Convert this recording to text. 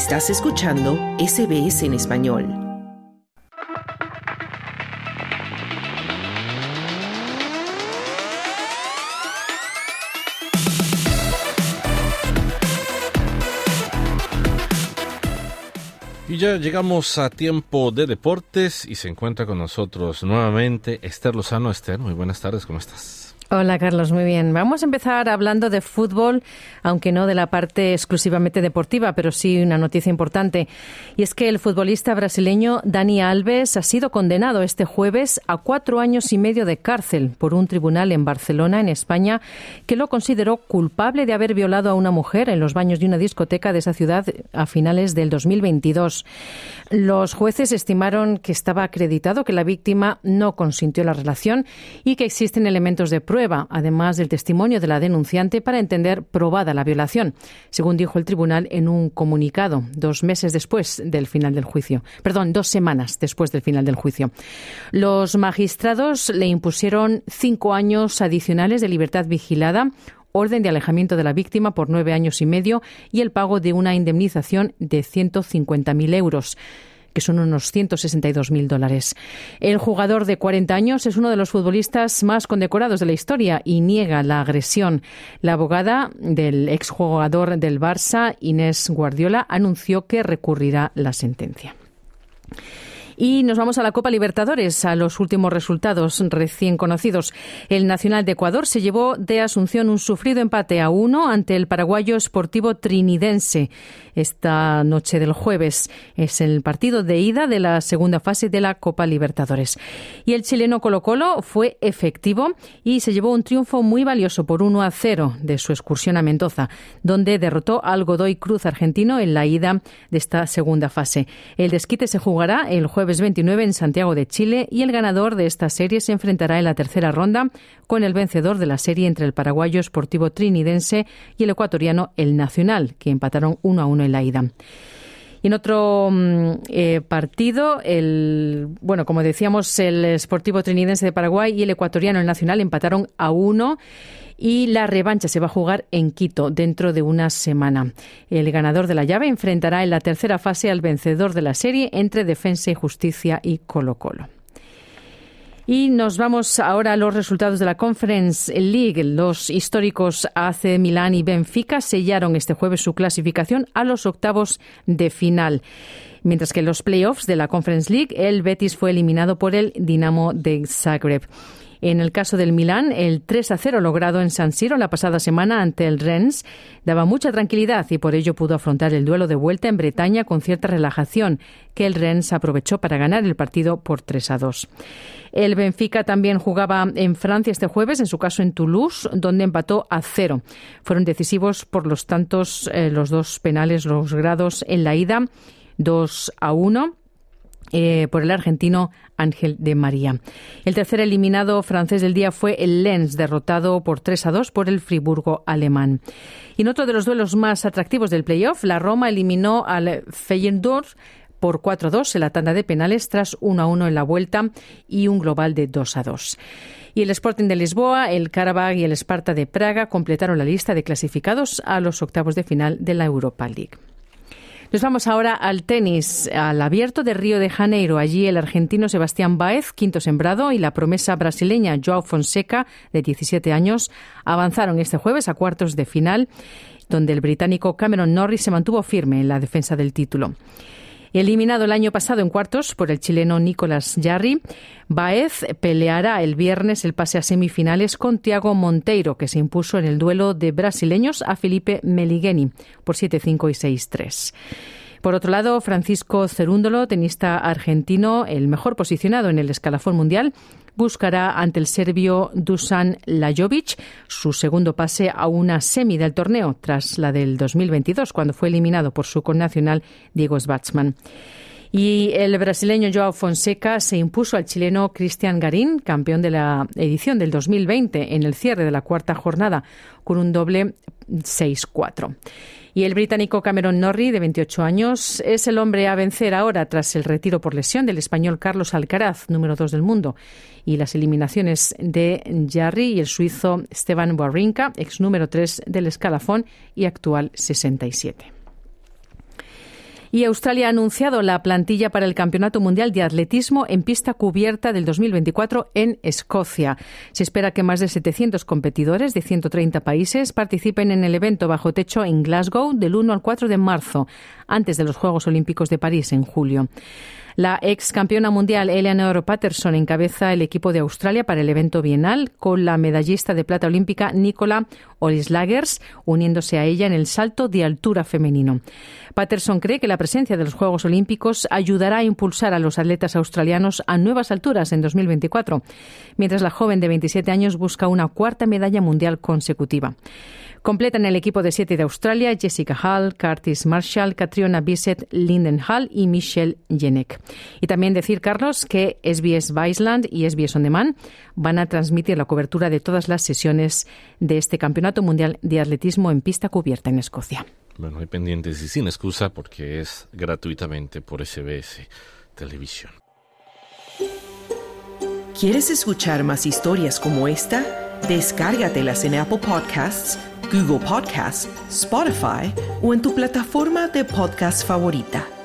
Estás escuchando SBS en español. Y ya llegamos a tiempo de deportes y se encuentra con nosotros nuevamente Esther Lozano. Esther, muy buenas tardes, ¿cómo estás? Hola Carlos, muy bien. Vamos a empezar hablando de fútbol, aunque no de la parte exclusivamente deportiva, pero sí una noticia importante. Y es que el futbolista brasileño Dani Alves ha sido condenado este jueves a cuatro años y medio de cárcel por un tribunal en Barcelona, en España, que lo consideró culpable de haber violado a una mujer en los baños de una discoteca de esa ciudad a finales del 2022. Los jueces estimaron que estaba acreditado que la víctima no consintió la relación y que existen elementos de prueba además del testimonio de la denunciante, para entender probada la violación, según dijo el tribunal en un comunicado dos meses después del final del juicio. Perdón, dos semanas después del final del juicio. Los magistrados le impusieron cinco años adicionales de libertad vigilada orden de alejamiento de la víctima por nueve años y medio y el pago de una indemnización de 150.000 euros que son unos 162.000 dólares. El jugador de 40 años es uno de los futbolistas más condecorados de la historia y niega la agresión. La abogada del exjugador del Barça, Inés Guardiola, anunció que recurrirá la sentencia. Y nos vamos a la Copa Libertadores, a los últimos resultados recién conocidos. El Nacional de Ecuador se llevó de Asunción un sufrido empate a uno ante el paraguayo Sportivo Trinidense esta noche del jueves. Es el partido de ida de la segunda fase de la Copa Libertadores. Y el chileno Colo Colo fue efectivo y se llevó un triunfo muy valioso por 1 a 0 de su excursión a Mendoza, donde derrotó al Godoy Cruz argentino en la ida de esta segunda fase. El desquite se jugará el jueves 29 en Santiago de Chile y el ganador de esta serie se enfrentará en la tercera ronda con el vencedor de la serie entre el paraguayo Sportivo Trinidense y el ecuatoriano El Nacional, que empataron uno a uno en la ida. Y en otro mm, eh, partido, el bueno, como decíamos, el Sportivo Trinidense de Paraguay y el ecuatoriano El Nacional empataron a uno y la revancha se va a jugar en Quito dentro de una semana. El ganador de la llave enfrentará en la tercera fase al vencedor de la serie entre Defensa y Justicia y Colo Colo. Y nos vamos ahora a los resultados de la Conference League. Los históricos AC Milán y Benfica sellaron este jueves su clasificación a los octavos de final. Mientras que en los playoffs de la Conference League, el Betis fue eliminado por el Dinamo de Zagreb. En el caso del Milán, el 3 a 0 logrado en San Siro la pasada semana ante el Rennes daba mucha tranquilidad y por ello pudo afrontar el duelo de vuelta en Bretaña con cierta relajación, que el Rennes aprovechó para ganar el partido por 3 a 2. El Benfica también jugaba en Francia este jueves, en su caso en Toulouse, donde empató a cero. Fueron decisivos por los tantos, eh, los dos penales los grados en la ida, 2 a 1 eh, por el argentino Ángel de María. El tercer eliminado francés del día fue el Lens, derrotado por 3 a 2 por el Friburgo alemán. Y en otro de los duelos más atractivos del playoff, la Roma eliminó al Feyenoord por 4 a 2 en la tanda de penales tras 1 a 1 en la vuelta y un global de 2 a 2. Y el Sporting de Lisboa, el Karabag y el Sparta de Praga completaron la lista de clasificados a los octavos de final de la Europa League. Nos vamos ahora al tenis, al abierto de Río de Janeiro. Allí el argentino Sebastián Baez, quinto sembrado, y la promesa brasileña Joao Fonseca, de 17 años, avanzaron este jueves a cuartos de final, donde el británico Cameron Norris se mantuvo firme en la defensa del título. Eliminado el año pasado en cuartos por el chileno Nicolás Jarry, Baez peleará el viernes el pase a semifinales con Tiago Monteiro, que se impuso en el duelo de brasileños a Felipe Meligeni por 7-5 y 6-3. Por otro lado, Francisco Cerúndolo, tenista argentino, el mejor posicionado en el escalafón mundial, buscará ante el serbio Dusan Lajovic su segundo pase a una semi del torneo, tras la del 2022, cuando fue eliminado por su connacional Diego Schwartzman. Y el brasileño Joao Fonseca se impuso al chileno Cristian Garín, campeón de la edición del 2020, en el cierre de la cuarta jornada, con un doble 6-4. Y el británico Cameron Norrie, de 28 años, es el hombre a vencer ahora tras el retiro por lesión del español Carlos Alcaraz, número 2 del mundo, y las eliminaciones de Jarry y el suizo Esteban Wawrinka, ex número 3 del escalafón y actual 67. Y Australia ha anunciado la plantilla para el Campeonato Mundial de Atletismo en pista cubierta del 2024 en Escocia. Se espera que más de 700 competidores de 130 países participen en el evento bajo techo en Glasgow del 1 al 4 de marzo, antes de los Juegos Olímpicos de París en julio. La ex campeona mundial Eleanor Patterson encabeza el equipo de Australia para el evento bienal con la medallista de plata olímpica Nicola Olislagers uniéndose a ella en el salto de altura femenino. Patterson cree que la presencia de los Juegos Olímpicos ayudará a impulsar a los atletas australianos a nuevas alturas en 2024, mientras la joven de 27 años busca una cuarta medalla mundial consecutiva. Completan el equipo de siete de Australia Jessica Hall, Curtis Marshall, Catriona Bissett, Linden Hall y Michelle Jenek. Y también decir, Carlos, que SBS Viceland y SBS On Demand van a transmitir la cobertura de todas las sesiones de este Campeonato Mundial de Atletismo en pista cubierta en Escocia. Bueno, hay pendientes y sin excusa porque es gratuitamente por SBS Televisión. ¿Quieres escuchar más historias como esta? Descárgatelas en Apple Podcasts Google Podcasts, Spotify o en tu plataforma de podcast favorita.